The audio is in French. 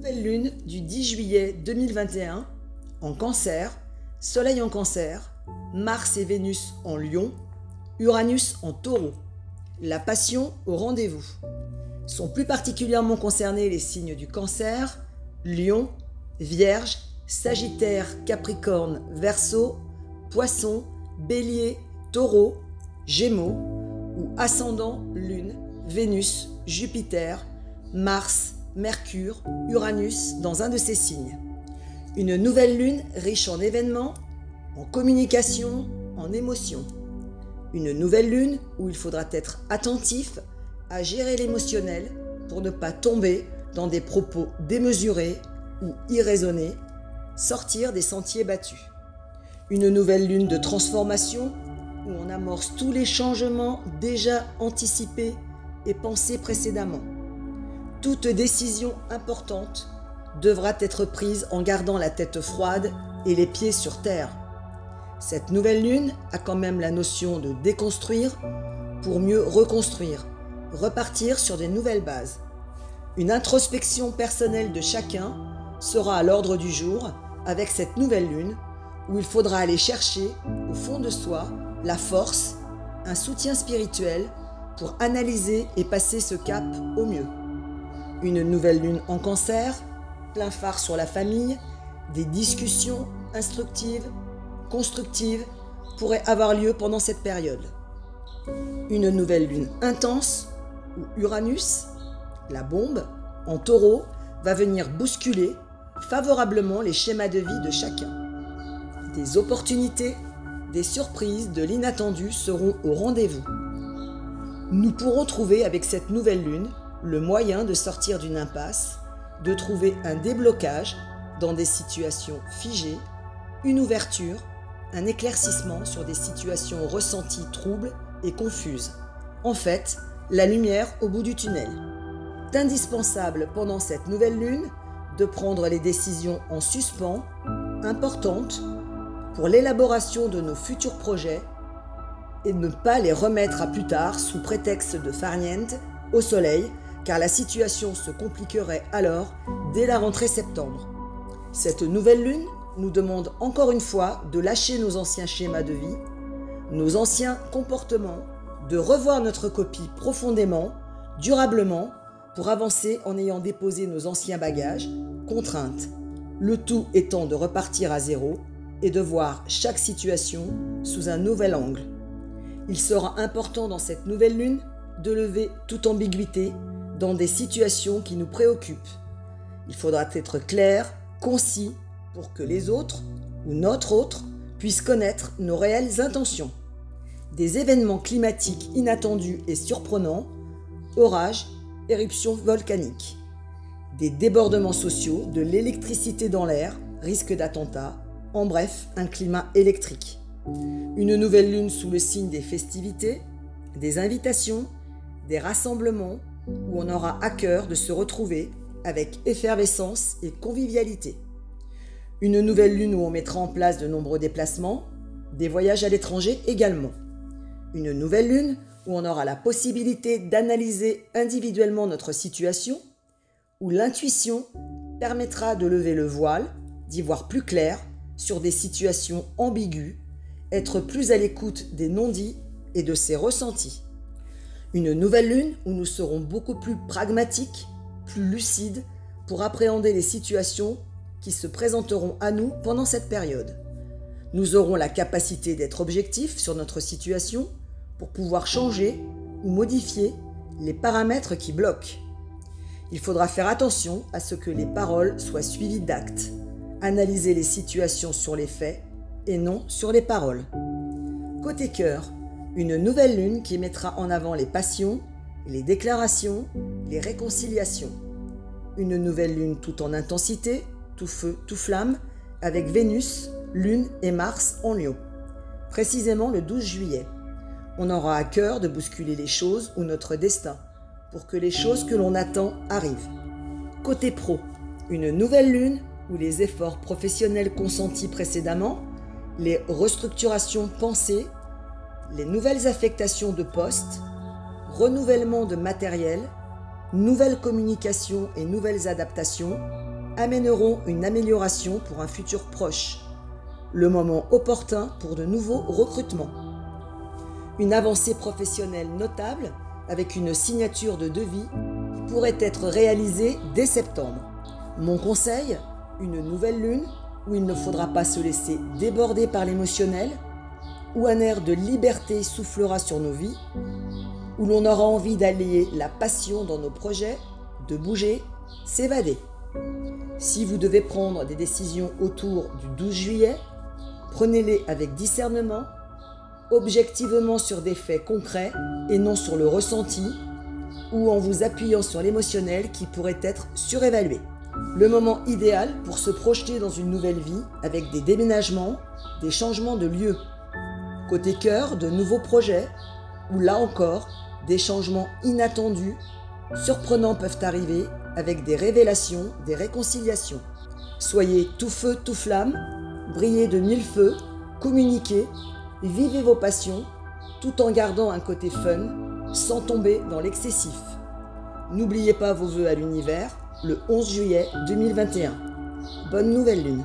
Nouvelle lune du 10 juillet 2021 en cancer, Soleil en cancer, Mars et Vénus en lion, Uranus en taureau. La passion au rendez-vous. Sont plus particulièrement concernés les signes du cancer, lion, vierge, sagittaire, capricorne, verseau, poisson, bélier, taureau, gémeaux ou ascendant lune, Vénus, Jupiter, Mars, Mercure, Uranus dans un de ces signes. Une nouvelle lune riche en événements, en communication, en émotions. Une nouvelle lune où il faudra être attentif à gérer l'émotionnel pour ne pas tomber dans des propos démesurés ou irraisonnés, sortir des sentiers battus. Une nouvelle lune de transformation où on amorce tous les changements déjà anticipés et pensés précédemment. Toute décision importante devra être prise en gardant la tête froide et les pieds sur terre. Cette nouvelle lune a quand même la notion de déconstruire pour mieux reconstruire, repartir sur des nouvelles bases. Une introspection personnelle de chacun sera à l'ordre du jour avec cette nouvelle lune où il faudra aller chercher au fond de soi la force, un soutien spirituel pour analyser et passer ce cap au mieux. Une nouvelle lune en cancer, plein phare sur la famille, des discussions instructives, constructives pourraient avoir lieu pendant cette période. Une nouvelle lune intense où Uranus, la bombe, en taureau, va venir bousculer favorablement les schémas de vie de chacun. Des opportunités, des surprises, de l'inattendu seront au rendez-vous. Nous pourrons trouver avec cette nouvelle lune le moyen de sortir d'une impasse, de trouver un déblocage dans des situations figées, une ouverture, un éclaircissement sur des situations ressenties troubles et confuses. En fait, la lumière au bout du tunnel. Indispensable pendant cette nouvelle lune de prendre les décisions en suspens, importantes, pour l'élaboration de nos futurs projets et ne pas les remettre à plus tard sous prétexte de farniente au soleil car la situation se compliquerait alors dès la rentrée septembre. Cette nouvelle lune nous demande encore une fois de lâcher nos anciens schémas de vie, nos anciens comportements, de revoir notre copie profondément, durablement, pour avancer en ayant déposé nos anciens bagages, contraintes, le tout étant de repartir à zéro et de voir chaque situation sous un nouvel angle. Il sera important dans cette nouvelle lune de lever toute ambiguïté dans des situations qui nous préoccupent. Il faudra être clair, concis, pour que les autres, ou notre autre, puissent connaître nos réelles intentions. Des événements climatiques inattendus et surprenants, orages, éruptions volcaniques. Des débordements sociaux, de l'électricité dans l'air, risque d'attentats, en bref, un climat électrique. Une nouvelle lune sous le signe des festivités, des invitations, des rassemblements, où on aura à cœur de se retrouver avec effervescence et convivialité. Une nouvelle lune où on mettra en place de nombreux déplacements, des voyages à l'étranger également. Une nouvelle lune où on aura la possibilité d'analyser individuellement notre situation, où l'intuition permettra de lever le voile, d'y voir plus clair sur des situations ambiguës, être plus à l'écoute des non-dits et de ses ressentis. Une nouvelle lune où nous serons beaucoup plus pragmatiques, plus lucides pour appréhender les situations qui se présenteront à nous pendant cette période. Nous aurons la capacité d'être objectifs sur notre situation pour pouvoir changer ou modifier les paramètres qui bloquent. Il faudra faire attention à ce que les paroles soient suivies d'actes, analyser les situations sur les faits et non sur les paroles. Côté cœur, une nouvelle lune qui mettra en avant les passions, les déclarations, les réconciliations. Une nouvelle lune tout en intensité, tout feu, tout flamme, avec Vénus, Lune et Mars en lion. Précisément le 12 juillet. On aura à cœur de bousculer les choses ou notre destin, pour que les choses que l'on attend arrivent. Côté pro, une nouvelle lune où les efforts professionnels consentis précédemment, les restructurations pensées les nouvelles affectations de postes, renouvellement de matériel, nouvelles communications et nouvelles adaptations, amèneront une amélioration pour un futur proche. Le moment opportun pour de nouveaux recrutements. Une avancée professionnelle notable avec une signature de devis pourrait être réalisée dès septembre. Mon conseil, une nouvelle lune où il ne faudra pas se laisser déborder par l'émotionnel, où un air de liberté soufflera sur nos vies, où l'on aura envie d'allier la passion dans nos projets, de bouger, s'évader. Si vous devez prendre des décisions autour du 12 juillet, prenez-les avec discernement, objectivement sur des faits concrets et non sur le ressenti ou en vous appuyant sur l'émotionnel qui pourrait être surévalué. Le moment idéal pour se projeter dans une nouvelle vie avec des déménagements, des changements de lieu. Côté cœur, de nouveaux projets, ou là encore, des changements inattendus, surprenants peuvent arriver avec des révélations, des réconciliations. Soyez tout feu, tout flamme, brillez de mille feux, communiquez, vivez vos passions, tout en gardant un côté fun, sans tomber dans l'excessif. N'oubliez pas vos vœux à l'univers le 11 juillet 2021. Bonne nouvelle lune